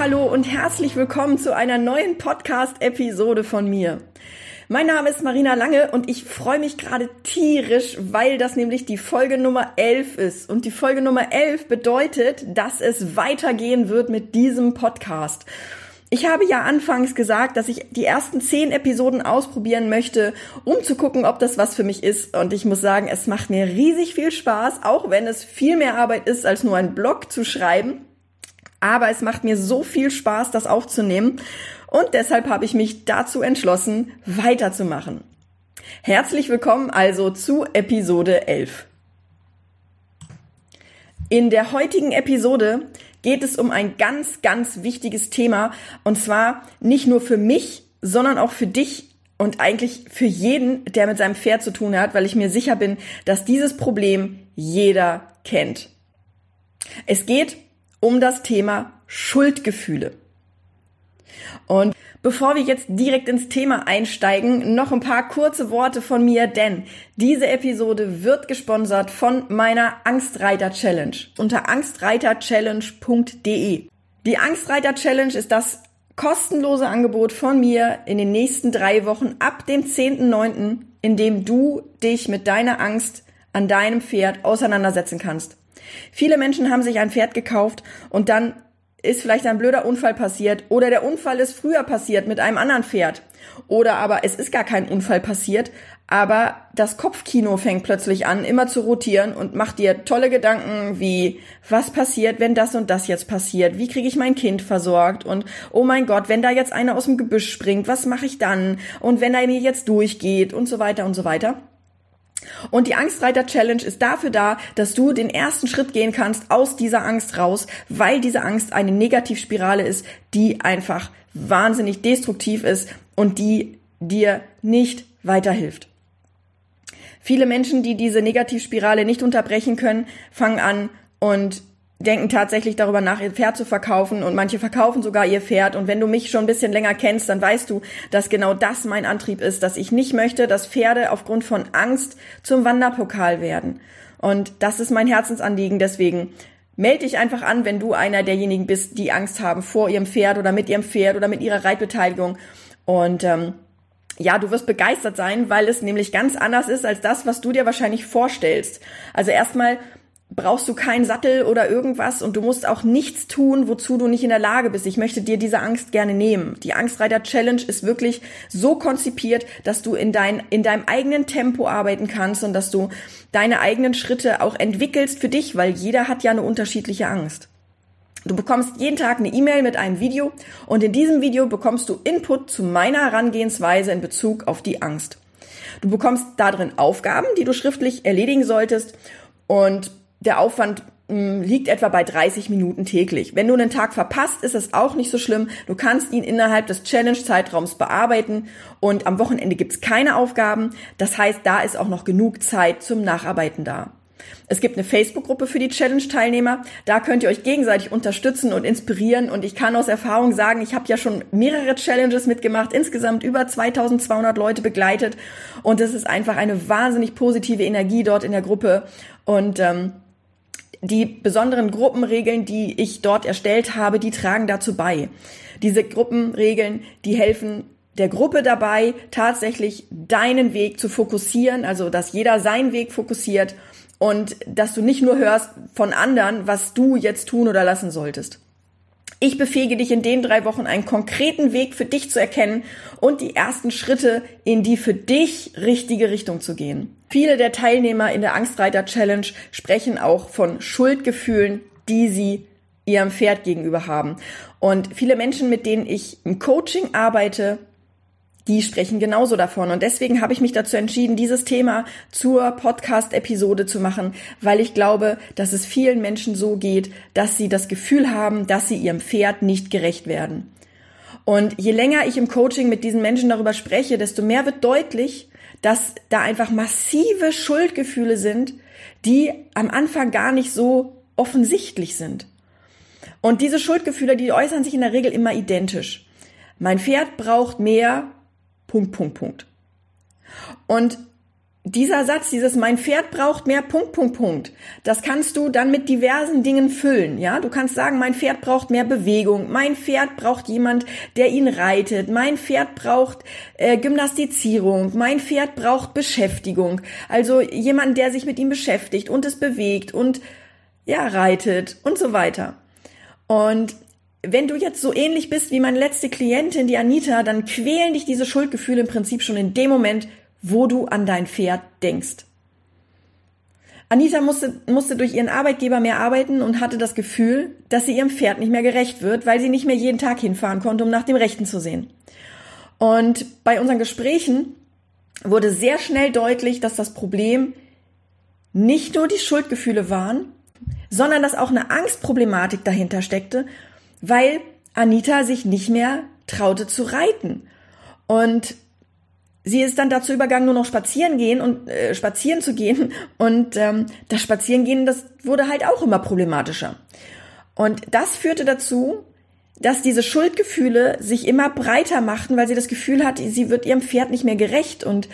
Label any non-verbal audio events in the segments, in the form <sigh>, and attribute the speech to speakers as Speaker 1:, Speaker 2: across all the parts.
Speaker 1: Hallo und herzlich willkommen zu einer neuen Podcast-Episode von mir. Mein Name ist Marina Lange und ich freue mich gerade tierisch, weil das nämlich die Folge Nummer 11 ist. Und die Folge Nummer 11 bedeutet, dass es weitergehen wird mit diesem Podcast. Ich habe ja anfangs gesagt, dass ich die ersten zehn Episoden ausprobieren möchte, um zu gucken, ob das was für mich ist. Und ich muss sagen, es macht mir riesig viel Spaß, auch wenn es viel mehr Arbeit ist, als nur einen Blog zu schreiben. Aber es macht mir so viel Spaß, das aufzunehmen. Und deshalb habe ich mich dazu entschlossen, weiterzumachen. Herzlich willkommen also zu Episode 11. In der heutigen Episode geht es um ein ganz, ganz wichtiges Thema. Und zwar nicht nur für mich, sondern auch für dich und eigentlich für jeden, der mit seinem Pferd zu tun hat, weil ich mir sicher bin, dass dieses Problem jeder kennt. Es geht um das Thema Schuldgefühle. Und bevor wir jetzt direkt ins Thema einsteigen, noch ein paar kurze Worte von mir, denn diese Episode wird gesponsert von meiner Angstreiter Challenge unter angstreiterchallenge.de. Die Angstreiter Challenge ist das kostenlose Angebot von mir in den nächsten drei Wochen ab dem 10.9., in dem du dich mit deiner Angst an deinem Pferd auseinandersetzen kannst. Viele Menschen haben sich ein Pferd gekauft und dann ist vielleicht ein blöder Unfall passiert oder der Unfall ist früher passiert mit einem anderen Pferd oder aber es ist gar kein Unfall passiert, aber das Kopfkino fängt plötzlich an, immer zu rotieren und macht dir tolle Gedanken wie, was passiert, wenn das und das jetzt passiert? Wie kriege ich mein Kind versorgt? Und oh mein Gott, wenn da jetzt einer aus dem Gebüsch springt, was mache ich dann? Und wenn er mir jetzt durchgeht und so weiter und so weiter. Und die Angstreiter Challenge ist dafür da, dass du den ersten Schritt gehen kannst aus dieser Angst raus, weil diese Angst eine Negativspirale ist, die einfach wahnsinnig destruktiv ist und die dir nicht weiterhilft. Viele Menschen, die diese Negativspirale nicht unterbrechen können, fangen an und denken tatsächlich darüber nach, ihr Pferd zu verkaufen und manche verkaufen sogar ihr Pferd. Und wenn du mich schon ein bisschen länger kennst, dann weißt du, dass genau das mein Antrieb ist, dass ich nicht möchte, dass Pferde aufgrund von Angst zum Wanderpokal werden. Und das ist mein Herzensanliegen. Deswegen melde dich einfach an, wenn du einer derjenigen bist, die Angst haben vor ihrem Pferd oder mit ihrem Pferd oder mit ihrer Reitbeteiligung. Und ähm, ja, du wirst begeistert sein, weil es nämlich ganz anders ist als das, was du dir wahrscheinlich vorstellst. Also erstmal brauchst du keinen Sattel oder irgendwas und du musst auch nichts tun, wozu du nicht in der Lage bist. Ich möchte dir diese Angst gerne nehmen. Die Angstreiter Challenge ist wirklich so konzipiert, dass du in, dein, in deinem eigenen Tempo arbeiten kannst und dass du deine eigenen Schritte auch entwickelst für dich, weil jeder hat ja eine unterschiedliche Angst. Du bekommst jeden Tag eine E-Mail mit einem Video und in diesem Video bekommst du Input zu meiner Herangehensweise in Bezug auf die Angst. Du bekommst darin Aufgaben, die du schriftlich erledigen solltest und der Aufwand hm, liegt etwa bei 30 Minuten täglich. Wenn du einen Tag verpasst, ist es auch nicht so schlimm. Du kannst ihn innerhalb des Challenge-Zeitraums bearbeiten und am Wochenende gibt's keine Aufgaben. Das heißt, da ist auch noch genug Zeit zum Nacharbeiten da. Es gibt eine Facebook-Gruppe für die Challenge-Teilnehmer. Da könnt ihr euch gegenseitig unterstützen und inspirieren. Und ich kann aus Erfahrung sagen, ich habe ja schon mehrere Challenges mitgemacht, insgesamt über 2200 Leute begleitet. Und es ist einfach eine wahnsinnig positive Energie dort in der Gruppe. Und ähm, die besonderen Gruppenregeln, die ich dort erstellt habe, die tragen dazu bei. Diese Gruppenregeln, die helfen der Gruppe dabei, tatsächlich deinen Weg zu fokussieren, also dass jeder seinen Weg fokussiert und dass du nicht nur hörst von anderen, was du jetzt tun oder lassen solltest. Ich befähige dich in den drei Wochen einen konkreten Weg für dich zu erkennen und die ersten Schritte in die für dich richtige Richtung zu gehen. Viele der Teilnehmer in der Angstreiter Challenge sprechen auch von Schuldgefühlen, die sie ihrem Pferd gegenüber haben. Und viele Menschen, mit denen ich im Coaching arbeite, die sprechen genauso davon. Und deswegen habe ich mich dazu entschieden, dieses Thema zur Podcast-Episode zu machen, weil ich glaube, dass es vielen Menschen so geht, dass sie das Gefühl haben, dass sie ihrem Pferd nicht gerecht werden. Und je länger ich im Coaching mit diesen Menschen darüber spreche, desto mehr wird deutlich, dass da einfach massive Schuldgefühle sind, die am Anfang gar nicht so offensichtlich sind. Und diese Schuldgefühle, die äußern sich in der Regel immer identisch. Mein Pferd braucht mehr Punkt, Punkt, Punkt. Und dieser Satz, dieses mein Pferd braucht mehr Punkt, Punkt, Punkt, das kannst du dann mit diversen Dingen füllen, ja? Du kannst sagen, mein Pferd braucht mehr Bewegung, mein Pferd braucht jemand, der ihn reitet, mein Pferd braucht äh, Gymnastizierung, mein Pferd braucht Beschäftigung, also jemand, der sich mit ihm beschäftigt und es bewegt und ja, reitet und so weiter. Und wenn du jetzt so ähnlich bist wie meine letzte Klientin, die Anita, dann quälen dich diese Schuldgefühle im Prinzip schon in dem Moment, wo du an dein Pferd denkst. Anita musste, musste durch ihren Arbeitgeber mehr arbeiten und hatte das Gefühl, dass sie ihrem Pferd nicht mehr gerecht wird, weil sie nicht mehr jeden Tag hinfahren konnte, um nach dem Rechten zu sehen. Und bei unseren Gesprächen wurde sehr schnell deutlich, dass das Problem nicht nur die Schuldgefühle waren, sondern dass auch eine Angstproblematik dahinter steckte weil Anita sich nicht mehr traute zu reiten. Und sie ist dann dazu übergegangen, nur noch spazieren gehen und äh, spazieren zu gehen. Und ähm, das Spazierengehen, das wurde halt auch immer problematischer. Und das führte dazu, dass diese Schuldgefühle sich immer breiter machten, weil sie das Gefühl hat, sie wird ihrem Pferd nicht mehr gerecht und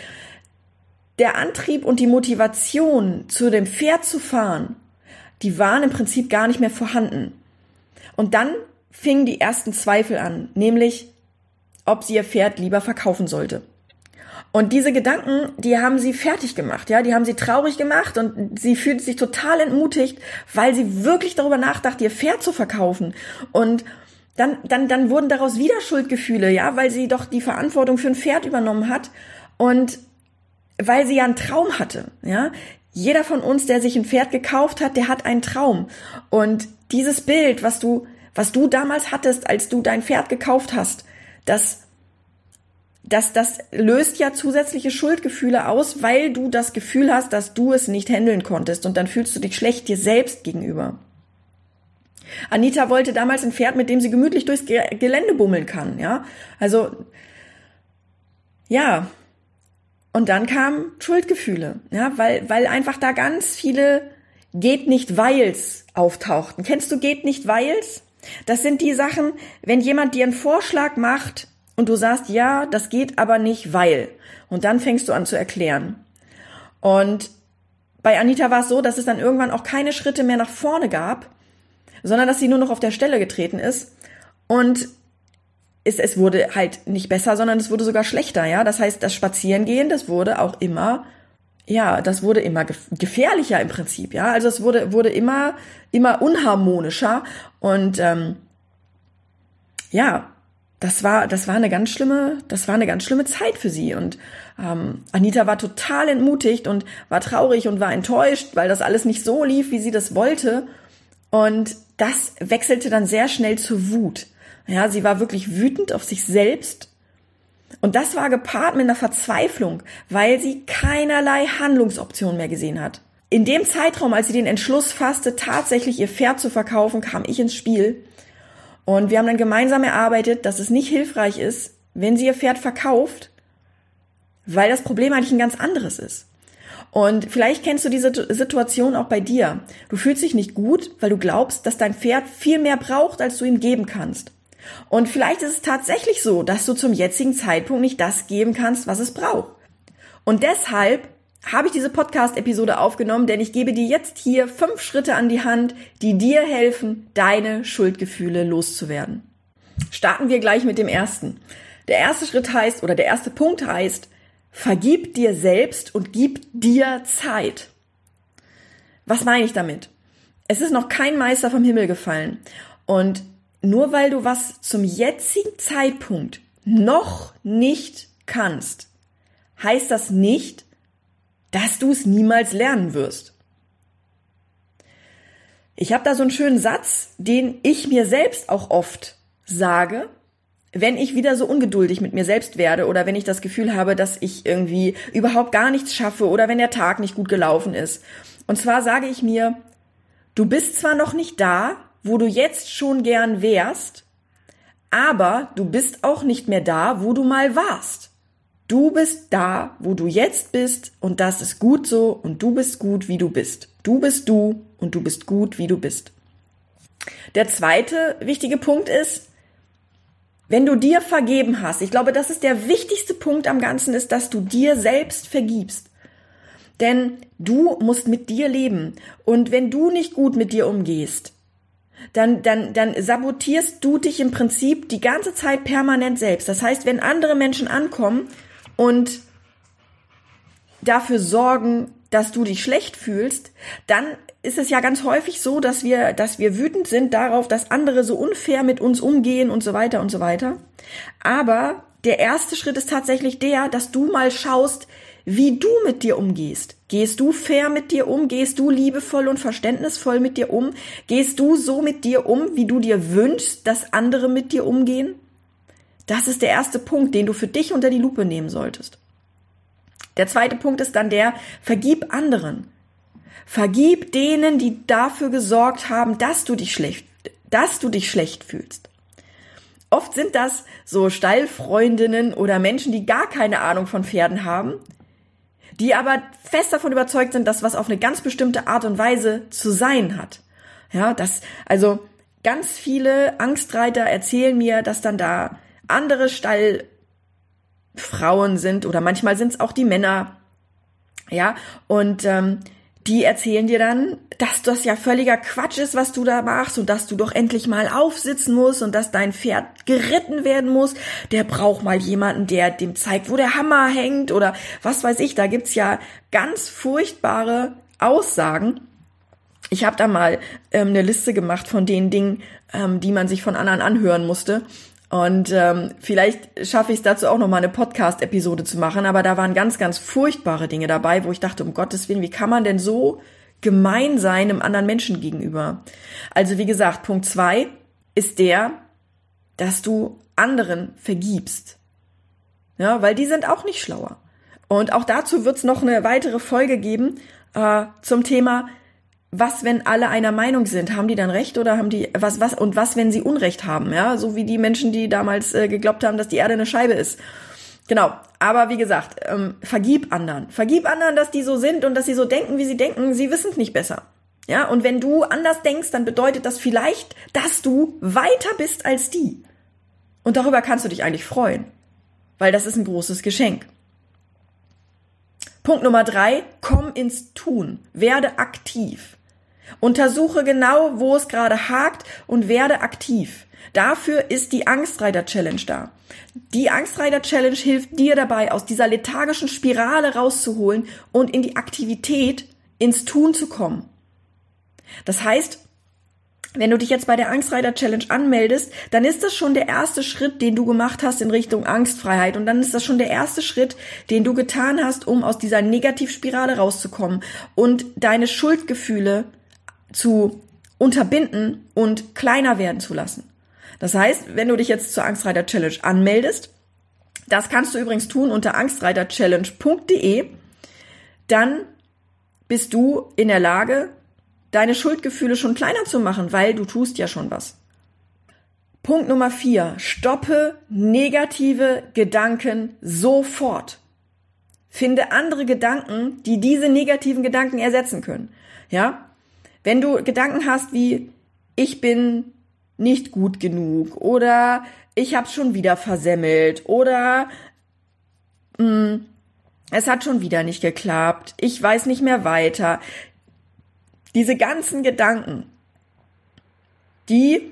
Speaker 1: der Antrieb und die Motivation, zu dem Pferd zu fahren, die waren im Prinzip gar nicht mehr vorhanden. Und dann fingen die ersten Zweifel an, nämlich ob sie ihr Pferd lieber verkaufen sollte. Und diese Gedanken, die haben sie fertig gemacht, ja, die haben sie traurig gemacht und sie fühlt sich total entmutigt, weil sie wirklich darüber nachdachte, ihr Pferd zu verkaufen. Und dann, dann, dann wurden daraus wieder Schuldgefühle, ja, weil sie doch die Verantwortung für ein Pferd übernommen hat und weil sie ja einen Traum hatte, ja. Jeder von uns, der sich ein Pferd gekauft hat, der hat einen Traum. Und dieses Bild, was du was du damals hattest, als du dein Pferd gekauft hast, das das, das löst ja zusätzliche Schuldgefühle aus, weil du das Gefühl hast, dass du es nicht handeln konntest und dann fühlst du dich schlecht dir selbst gegenüber. Anita wollte damals ein Pferd, mit dem sie gemütlich durchs Gelände bummeln kann, ja. Also, ja. Und dann kamen Schuldgefühle, ja, weil, weil einfach da ganz viele geht nicht weils auftauchten. Kennst du geht nicht weils? Das sind die Sachen, wenn jemand dir einen Vorschlag macht und du sagst, ja, das geht aber nicht, weil. Und dann fängst du an zu erklären. Und bei Anita war es so, dass es dann irgendwann auch keine Schritte mehr nach vorne gab, sondern dass sie nur noch auf der Stelle getreten ist. Und es, es wurde halt nicht besser, sondern es wurde sogar schlechter, ja. Das heißt, das Spazierengehen, das wurde auch immer ja, das wurde immer gefährlicher im Prinzip, ja. Also es wurde, wurde immer, immer unharmonischer und ähm, ja, das war, das war eine ganz schlimme, das war eine ganz schlimme Zeit für sie. Und ähm, Anita war total entmutigt und war traurig und war enttäuscht, weil das alles nicht so lief, wie sie das wollte. Und das wechselte dann sehr schnell zu Wut. Ja, sie war wirklich wütend auf sich selbst und das war gepaart mit einer Verzweiflung, weil sie keinerlei Handlungsoption mehr gesehen hat. In dem Zeitraum, als sie den Entschluss fasste, tatsächlich ihr Pferd zu verkaufen, kam ich ins Spiel. Und wir haben dann gemeinsam erarbeitet, dass es nicht hilfreich ist, wenn sie ihr Pferd verkauft, weil das Problem eigentlich ein ganz anderes ist. Und vielleicht kennst du diese Situation auch bei dir. Du fühlst dich nicht gut, weil du glaubst, dass dein Pferd viel mehr braucht, als du ihm geben kannst. Und vielleicht ist es tatsächlich so, dass du zum jetzigen Zeitpunkt nicht das geben kannst, was es braucht. Und deshalb habe ich diese Podcast-Episode aufgenommen, denn ich gebe dir jetzt hier fünf Schritte an die Hand, die dir helfen, deine Schuldgefühle loszuwerden. Starten wir gleich mit dem ersten. Der erste Schritt heißt, oder der erste Punkt heißt, vergib dir selbst und gib dir Zeit. Was meine ich damit? Es ist noch kein Meister vom Himmel gefallen. Und nur weil du was zum jetzigen Zeitpunkt noch nicht kannst, heißt das nicht, dass du es niemals lernen wirst. Ich habe da so einen schönen Satz, den ich mir selbst auch oft sage, wenn ich wieder so ungeduldig mit mir selbst werde oder wenn ich das Gefühl habe, dass ich irgendwie überhaupt gar nichts schaffe oder wenn der Tag nicht gut gelaufen ist. Und zwar sage ich mir, du bist zwar noch nicht da, wo du jetzt schon gern wärst, aber du bist auch nicht mehr da, wo du mal warst. Du bist da, wo du jetzt bist und das ist gut so und du bist gut, wie du bist. Du bist du und du bist gut, wie du bist. Der zweite wichtige Punkt ist, wenn du dir vergeben hast, ich glaube, das ist der wichtigste Punkt am Ganzen, ist, dass du dir selbst vergibst. Denn du musst mit dir leben. Und wenn du nicht gut mit dir umgehst, dann, dann, dann sabotierst du dich im Prinzip die ganze Zeit permanent selbst. Das heißt, wenn andere Menschen ankommen und dafür sorgen, dass du dich schlecht fühlst, dann ist es ja ganz häufig so, dass wir, dass wir wütend sind darauf, dass andere so unfair mit uns umgehen und so weiter und so weiter. Aber der erste Schritt ist tatsächlich der, dass du mal schaust, wie du mit dir umgehst. Gehst du fair mit dir um? Gehst du liebevoll und verständnisvoll mit dir um? Gehst du so mit dir um, wie du dir wünschst, dass andere mit dir umgehen? Das ist der erste Punkt, den du für dich unter die Lupe nehmen solltest. Der zweite Punkt ist dann der, vergib anderen. Vergib denen, die dafür gesorgt haben, dass du dich schlecht, dass du dich schlecht fühlst. Oft sind das so Stallfreundinnen oder Menschen, die gar keine Ahnung von Pferden haben, die aber fest davon überzeugt sind, dass was auf eine ganz bestimmte Art und Weise zu sein hat. Ja, das, also ganz viele Angstreiter erzählen mir, dass dann da andere Stallfrauen sind oder manchmal sind es auch die Männer, ja, und ähm, die erzählen dir dann, dass das ja völliger Quatsch ist, was du da machst und dass du doch endlich mal aufsitzen musst und dass dein Pferd geritten werden muss. Der braucht mal jemanden, der dem zeigt, wo der Hammer hängt oder was weiß ich. Da gibt's ja ganz furchtbare Aussagen. Ich habe da mal ähm, eine Liste gemacht von den Dingen, ähm, die man sich von anderen anhören musste. Und ähm, vielleicht schaffe ich es dazu auch noch mal eine Podcast-Episode zu machen, aber da waren ganz, ganz furchtbare Dinge dabei, wo ich dachte, um Gottes Willen, wie kann man denn so gemein sein einem anderen Menschen gegenüber? Also wie gesagt, Punkt zwei ist der, dass du anderen vergibst. Ja, weil die sind auch nicht schlauer. Und auch dazu wird es noch eine weitere Folge geben äh, zum Thema was, wenn alle einer Meinung sind? Haben die dann recht oder haben die was, was und was, wenn sie Unrecht haben? Ja, so wie die Menschen, die damals äh, geglaubt haben, dass die Erde eine Scheibe ist. Genau. Aber wie gesagt, ähm, vergib anderen. Vergib anderen, dass die so sind und dass sie so denken, wie sie denken. Sie wissen es nicht besser. Ja, und wenn du anders denkst, dann bedeutet das vielleicht, dass du weiter bist als die. Und darüber kannst du dich eigentlich freuen. Weil das ist ein großes Geschenk. Punkt Nummer drei, komm ins Tun. Werde aktiv. Untersuche genau, wo es gerade hakt und werde aktiv. Dafür ist die Angstreiter Challenge da. Die Angstreiter Challenge hilft dir dabei, aus dieser lethargischen Spirale rauszuholen und in die Aktivität, ins Tun zu kommen. Das heißt, wenn du dich jetzt bei der Angstreiter Challenge anmeldest, dann ist das schon der erste Schritt, den du gemacht hast in Richtung Angstfreiheit. Und dann ist das schon der erste Schritt, den du getan hast, um aus dieser Negativspirale rauszukommen und deine Schuldgefühle zu unterbinden und kleiner werden zu lassen. Das heißt, wenn du dich jetzt zur Angstreiter Challenge anmeldest, das kannst du übrigens tun unter angstreiterchallenge.de, dann bist du in der Lage, deine Schuldgefühle schon kleiner zu machen, weil du tust ja schon was. Punkt Nummer vier. Stoppe negative Gedanken sofort. Finde andere Gedanken, die diese negativen Gedanken ersetzen können. Ja? Wenn du Gedanken hast wie ich bin nicht gut genug oder ich habe schon wieder versemmelt oder mh, hm, es hat schon wieder nicht geklappt, ich weiß nicht mehr weiter. Diese ganzen Gedanken, die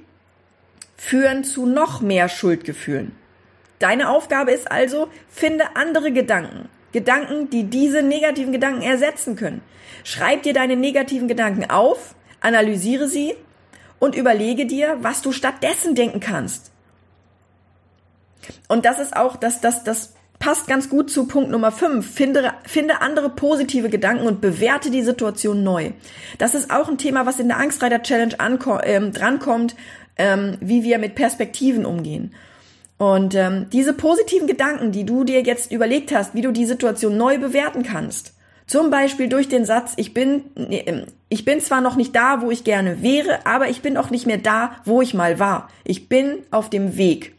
Speaker 1: führen zu noch mehr Schuldgefühlen. Deine Aufgabe ist also, finde andere Gedanken. Gedanken, die diese negativen Gedanken ersetzen können. Schreib dir deine negativen Gedanken auf, analysiere sie und überlege dir, was du stattdessen denken kannst. Und das ist auch, das, das, das passt ganz gut zu Punkt Nummer 5. Finde, finde andere positive Gedanken und bewerte die Situation neu. Das ist auch ein Thema, was in der Angstreiter Challenge ähm, drankommt, ähm, wie wir mit Perspektiven umgehen. Und ähm, diese positiven Gedanken, die du dir jetzt überlegt hast, wie du die Situation neu bewerten kannst, zum Beispiel durch den Satz, ich bin, ähm, ich bin zwar noch nicht da, wo ich gerne wäre, aber ich bin auch nicht mehr da, wo ich mal war. Ich bin auf dem Weg.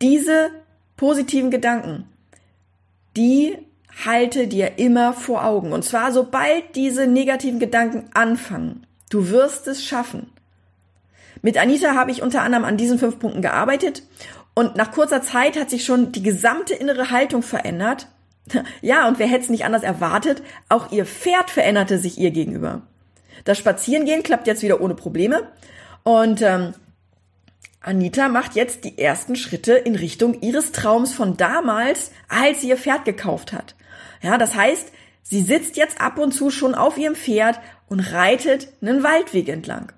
Speaker 1: Diese positiven Gedanken, die halte dir immer vor Augen. Und zwar sobald diese negativen Gedanken anfangen. Du wirst es schaffen. Mit Anita habe ich unter anderem an diesen fünf Punkten gearbeitet und nach kurzer Zeit hat sich schon die gesamte innere Haltung verändert. <laughs> Ja, und wer hätte es nicht anders erwartet, auch ihr Pferd veränderte sich ihr gegenüber. Das Spazierengehen klappt jetzt wieder ohne Probleme und ähm, Anita macht jetzt die ersten Schritte in Richtung ihres Traums von damals, als sie ihr Pferd gekauft hat. Ja, das heißt, sie sitzt jetzt ab und zu schon auf ihrem Pferd und reitet einen Waldweg entlang.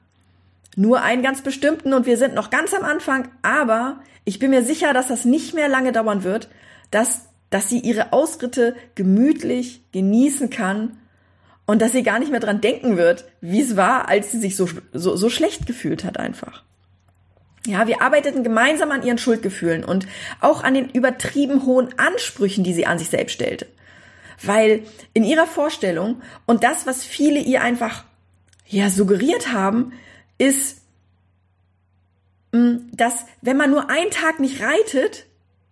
Speaker 1: Nur einen ganz bestimmten und wir sind noch ganz am Anfang, aber ich bin mir sicher, dass das nicht mehr lange dauern wird, dass, dass sie ihre Ausritte gemütlich genießen kann und dass sie gar nicht mehr dran denken wird, wie es war, als sie sich so, so, so schlecht gefühlt hat einfach. Ja, wir arbeiteten gemeinsam an ihren Schuldgefühlen und auch an den übertrieben hohen Ansprüchen, die sie an sich selbst stellte. Weil in ihrer Vorstellung und das, was viele ihr einfach ja suggeriert haben, ist, mm, dass wenn man nur einen Tag nicht reitet,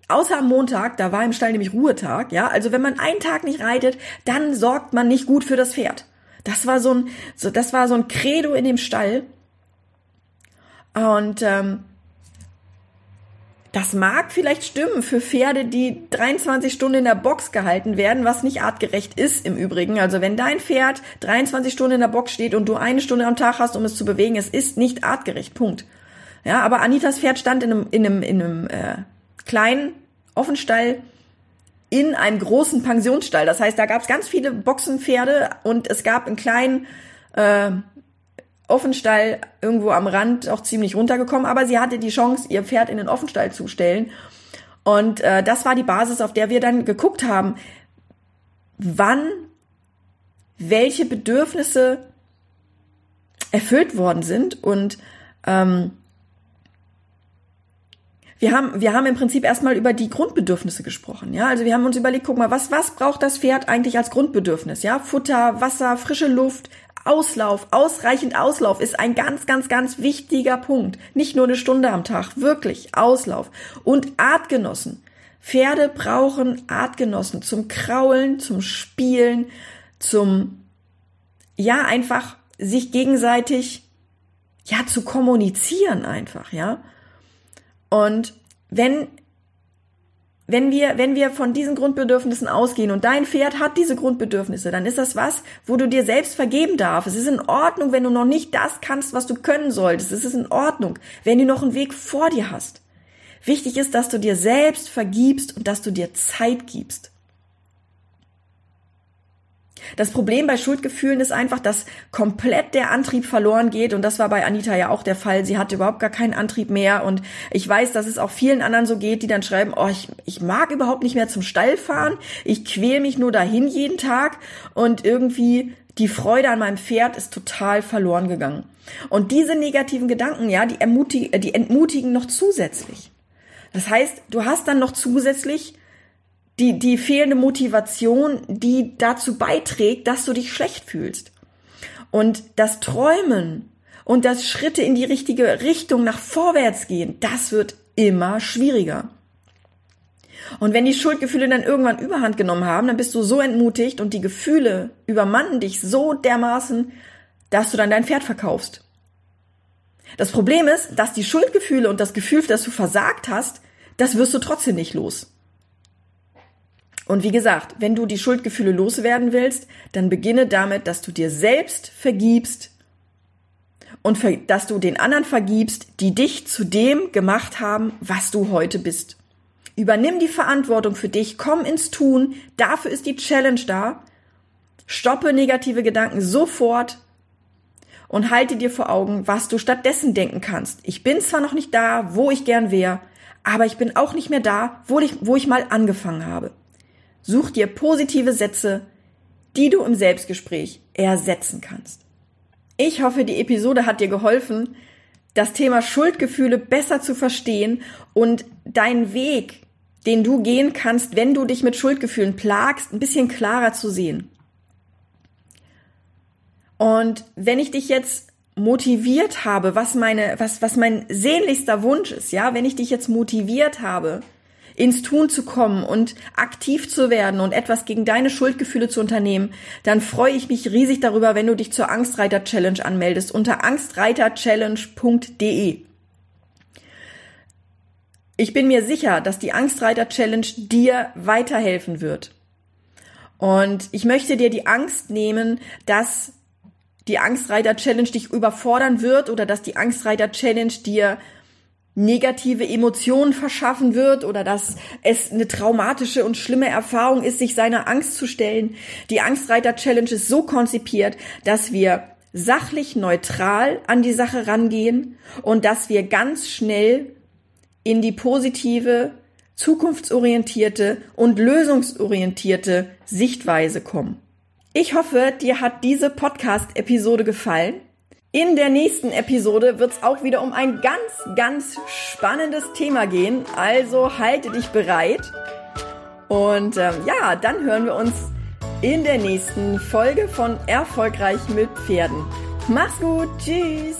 Speaker 1: außer am Montag, da war im Stall nämlich Ruhetag, ja, also wenn man einen Tag nicht reitet, dann sorgt man nicht gut für das Pferd. Das war so ein, so, das war so ein Credo in dem Stall. Und ähm, das mag vielleicht stimmen für Pferde, die 23 Stunden in der Box gehalten werden, was nicht artgerecht ist im Übrigen. Also wenn dein Pferd 23 Stunden in der Box steht und du eine Stunde am Tag hast, um es zu bewegen, es ist nicht artgerecht. Punkt. Ja, aber Anitas Pferd stand in einem, in einem, in einem äh, kleinen Offenstall in einem großen Pensionsstall. Das heißt, da gab es ganz viele Boxenpferde und es gab einen kleinen äh, Offenstall irgendwo am Rand auch ziemlich runtergekommen, aber sie hatte die Chance, ihr Pferd in den Offenstall zu stellen. Und äh, das war die Basis, auf der wir dann geguckt haben, wann welche Bedürfnisse erfüllt worden sind und ähm, wir haben, wir haben im Prinzip erstmal über die Grundbedürfnisse gesprochen, ja. Also wir haben uns überlegt, guck mal, was, was braucht das Pferd eigentlich als Grundbedürfnis, ja? Futter, Wasser, frische Luft, Auslauf, ausreichend Auslauf ist ein ganz, ganz, ganz wichtiger Punkt. Nicht nur eine Stunde am Tag, wirklich Auslauf. Und Artgenossen. Pferde brauchen Artgenossen zum Kraulen, zum Spielen, zum, ja, einfach sich gegenseitig, ja, zu kommunizieren einfach, ja. Und wenn wenn wir, wenn wir von diesen Grundbedürfnissen ausgehen und dein Pferd hat diese Grundbedürfnisse, dann ist das was, wo du dir selbst vergeben darfst. Es ist in Ordnung, wenn du noch nicht das kannst, was du können solltest. Es ist in Ordnung, wenn du noch einen Weg vor dir hast. Wichtig ist, dass du dir selbst vergibst und dass du dir Zeit gibst. Das Problem bei Schuldgefühlen ist einfach, dass komplett der Antrieb verloren geht und das war bei Anita ja auch der Fall. Sie hatte überhaupt gar keinen Antrieb mehr und ich weiß, dass es auch vielen anderen so geht, die dann schreiben, oh, ich, ich mag überhaupt nicht mehr zum Stall fahren, ich quäl mich nur dahin jeden Tag und irgendwie die Freude an meinem Pferd ist total verloren gegangen. Und diese negativen Gedanken, ja, die, ermutigen, die entmutigen noch zusätzlich. Das heißt, du hast dann noch zusätzlich die, die fehlende Motivation, die dazu beiträgt, dass du dich schlecht fühlst. Und das Träumen und das Schritte in die richtige Richtung nach vorwärts gehen, das wird immer schwieriger. Und wenn die Schuldgefühle dann irgendwann überhand genommen haben, dann bist du so entmutigt und die Gefühle übermannen dich so dermaßen, dass du dann dein Pferd verkaufst. Das Problem ist, dass die Schuldgefühle und das Gefühl, dass du versagt hast, das wirst du trotzdem nicht los. Und wie gesagt, wenn du die Schuldgefühle loswerden willst, dann beginne damit, dass du dir selbst vergibst und dass du den anderen vergibst, die dich zu dem gemacht haben, was du heute bist. Übernimm die Verantwortung für dich, komm ins Tun, dafür ist die Challenge da. Stoppe negative Gedanken sofort und halte dir vor Augen, was du stattdessen denken kannst. Ich bin zwar noch nicht da, wo ich gern wäre, aber ich bin auch nicht mehr da, wo ich, wo ich mal angefangen habe. Such dir positive Sätze, die du im Selbstgespräch ersetzen kannst. Ich hoffe, die Episode hat dir geholfen, das Thema Schuldgefühle besser zu verstehen und deinen Weg, den du gehen kannst, wenn du dich mit Schuldgefühlen plagst, ein bisschen klarer zu sehen. Und wenn ich dich jetzt motiviert habe, was meine, was, was mein sehnlichster Wunsch ist, ja, wenn ich dich jetzt motiviert habe, ins Tun zu kommen und aktiv zu werden und etwas gegen deine Schuldgefühle zu unternehmen, dann freue ich mich riesig darüber, wenn du dich zur Angstreiter Challenge anmeldest unter angstreiterchallenge.de. Ich bin mir sicher, dass die Angstreiter Challenge dir weiterhelfen wird. Und ich möchte dir die Angst nehmen, dass die Angstreiter Challenge dich überfordern wird oder dass die Angstreiter Challenge dir negative Emotionen verschaffen wird oder dass es eine traumatische und schlimme Erfahrung ist, sich seiner Angst zu stellen. Die Angstreiter Challenge ist so konzipiert, dass wir sachlich neutral an die Sache rangehen und dass wir ganz schnell in die positive, zukunftsorientierte und lösungsorientierte Sichtweise kommen. Ich hoffe, dir hat diese Podcast-Episode gefallen. In der nächsten Episode wird es auch wieder um ein ganz, ganz spannendes Thema gehen. Also halte dich bereit. Und ähm, ja, dann hören wir uns in der nächsten Folge von Erfolgreich mit Pferden. Mach's gut, tschüss!